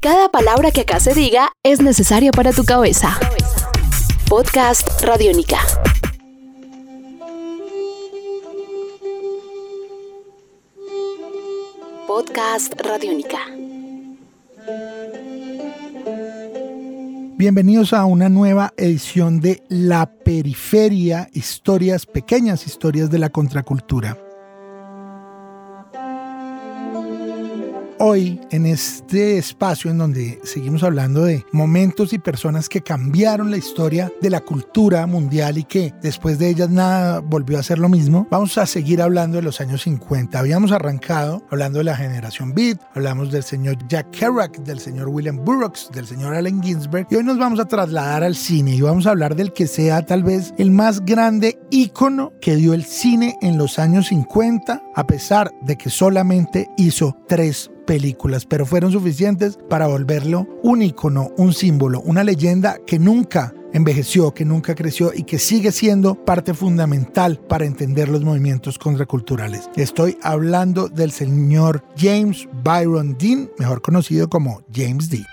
Cada palabra que acá se diga es necesaria para tu cabeza. Podcast Radiónica. Podcast Radiónica. Bienvenidos a una nueva edición de La Periferia, historias, pequeñas historias de la contracultura. Hoy en este espacio en donde seguimos hablando de momentos y personas que cambiaron la historia de la cultura mundial y que después de ellas nada volvió a ser lo mismo, vamos a seguir hablando de los años 50. Habíamos arrancado hablando de la generación Beat, hablamos del señor Jack Kerouac, del señor William Burroughs, del señor Allen Ginsberg y hoy nos vamos a trasladar al cine y vamos a hablar del que sea tal vez el más grande ícono que dio el cine en los años 50 a pesar de que solamente hizo tres películas, pero fueron suficientes para volverlo un icono, un símbolo, una leyenda que nunca envejeció, que nunca creció y que sigue siendo parte fundamental para entender los movimientos contraculturales. Estoy hablando del señor James Byron Dean, mejor conocido como James Dean.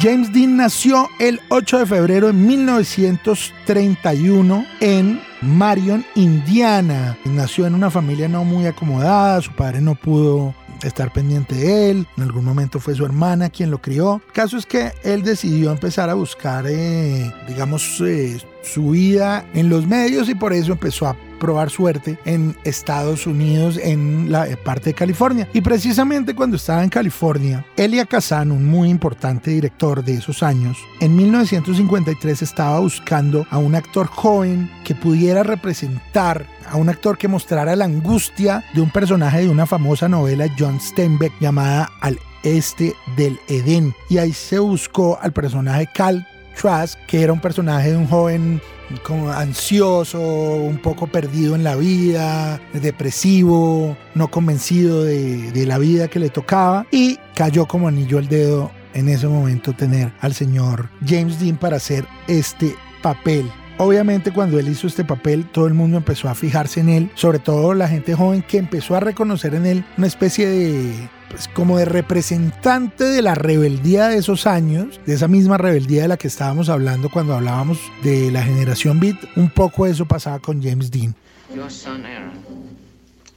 James Dean nació el 8 de febrero de 1931 en Marion, Indiana. Nació en una familia no muy acomodada, su padre no pudo estar pendiente de él. En algún momento fue su hermana quien lo crió. El caso es que él decidió empezar a buscar, eh, digamos, eh, su vida en los medios y por eso empezó a probar suerte en Estados Unidos, en la parte de California. Y precisamente cuando estaba en California, Elia Kazan, un muy importante director de esos años, en 1953 estaba buscando a un actor joven que pudiera representar a un actor que mostrara la angustia de un personaje de una famosa novela John Steinbeck llamada Al Este del Edén. Y ahí se buscó al personaje Cal Trask, que era un personaje de un joven como ansioso, un poco perdido en la vida, depresivo, no convencido de, de la vida que le tocaba y cayó como anillo al dedo en ese momento tener al señor James Dean para hacer este papel. Obviamente cuando él hizo este papel todo el mundo empezó a fijarse en él, sobre todo la gente joven que empezó a reconocer en él una especie de pues como de representante de la rebeldía de esos años, de esa misma rebeldía de la que estábamos hablando cuando hablábamos de la generación Beat, un poco eso pasaba con James Dean. Your son Aaron,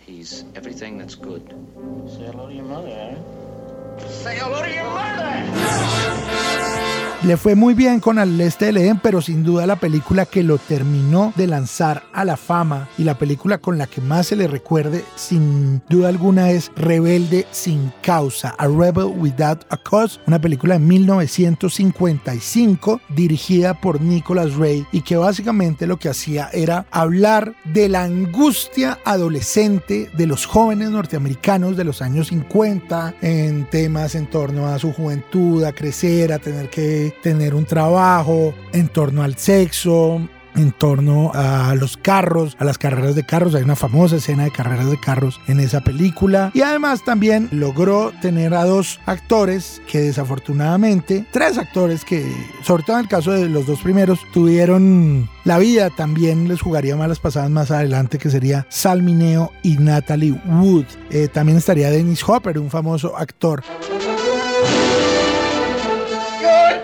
he's everything that's good. Say hello to your mother, Aaron. Say hello to your mother. Le fue muy bien con Al Este del Edén, pero sin duda la película que lo terminó de lanzar a la fama y la película con la que más se le recuerde, sin duda alguna, es Rebelde sin causa, A Rebel Without a Cause, una película de 1955 dirigida por Nicholas Ray y que básicamente lo que hacía era hablar de la angustia adolescente de los jóvenes norteamericanos de los años 50 en temas en torno a su juventud, a crecer, a tener que tener un trabajo, en torno al sexo, en torno a los carros, a las carreras de carros. Hay una famosa escena de carreras de carros en esa película. Y además también logró tener a dos actores que desafortunadamente, tres actores que, sobre todo en el caso de los dos primeros, tuvieron la vida. También les jugaría malas pasadas más adelante, que sería Sal Mineo y Natalie Wood. Eh, también estaría Dennis Hopper, un famoso actor.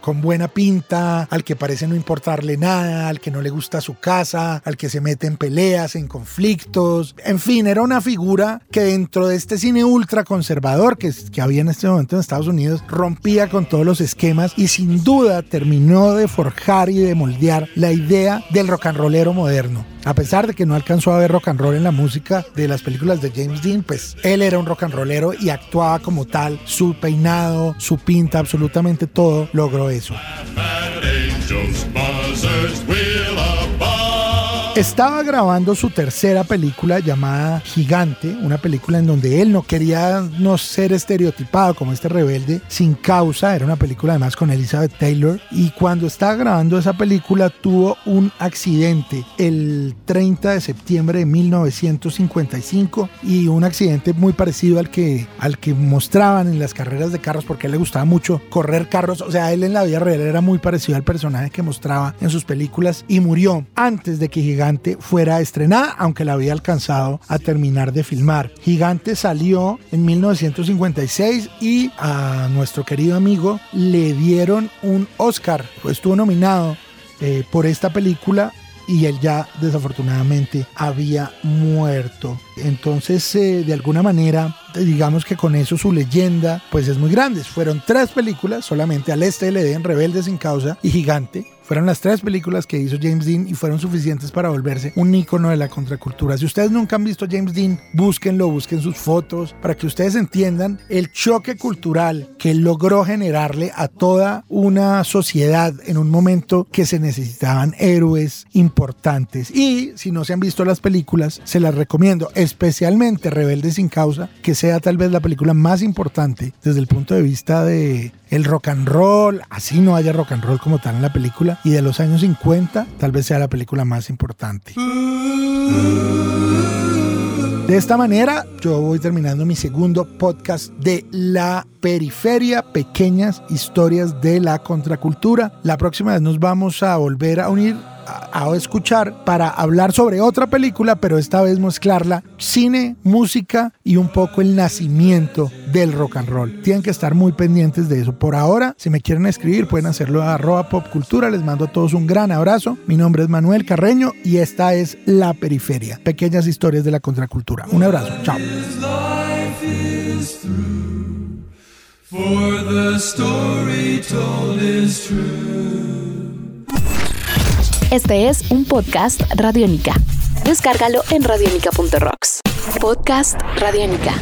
con buena pinta, al que parece no importarle nada, al que no le gusta su casa, al que se mete en peleas, en conflictos. En fin, era una figura que dentro de este cine ultra conservador que, que había en este momento en Estados Unidos, rompía con todos los esquemas y sin duda terminó de forjar y de moldear la idea del rock and rollero moderno. A pesar de que no alcanzó a ver rock and roll en la música de las películas de James Dean, pues él era un rock and rollero y actuaba como tal. Su peinado, su pinta, absolutamente todo logró eso. Estaba grabando su tercera película llamada Gigante, una película en donde él no quería no ser estereotipado como este rebelde sin causa, era una película además con Elizabeth Taylor. Y cuando estaba grabando esa película tuvo un accidente el 30 de septiembre de 1955 y un accidente muy parecido al que, al que mostraban en las carreras de carros porque él le gustaba mucho correr carros, o sea, él en la vida real era muy parecido al personaje que mostraba en sus películas y murió antes de que Gigante fuera estrenada, aunque la había alcanzado a terminar de filmar. Gigante salió en 1956 y a nuestro querido amigo le dieron un Oscar, estuvo nominado eh, por esta película y él ya desafortunadamente había muerto. Entonces, eh, de alguna manera, digamos que con eso su leyenda pues es muy grande. Fueron tres películas, solamente Al Este del Edén, Rebelde sin causa y Gigante. Fueron las tres películas que hizo James Dean y fueron suficientes para volverse un ícono de la contracultura. Si ustedes nunca han visto James Dean, búsquenlo, busquen sus fotos para que ustedes entiendan el choque cultural que logró generarle a toda una sociedad en un momento que se necesitaban héroes importantes. Y si no se han visto las películas, se las recomiendo, especialmente Rebelde sin causa, que sea tal vez la película más importante desde el punto de vista de el rock and roll, así no haya rock and roll como tal en la película, y de los años 50 tal vez sea la película más importante. De esta manera, yo voy terminando mi segundo podcast de La Periferia, pequeñas historias de la contracultura. La próxima vez nos vamos a volver a unir a escuchar para hablar sobre otra película, pero esta vez mezclarla cine, música y un poco el nacimiento del rock and roll. Tienen que estar muy pendientes de eso. Por ahora, si me quieren escribir, pueden hacerlo a arroba popcultura. Les mando a todos un gran abrazo. Mi nombre es Manuel Carreño y esta es La Periferia, pequeñas historias de la contracultura. Un abrazo. Chao. Este es un podcast Radiónica. Descárgalo en radiónica.rocks. Podcast Radiónica.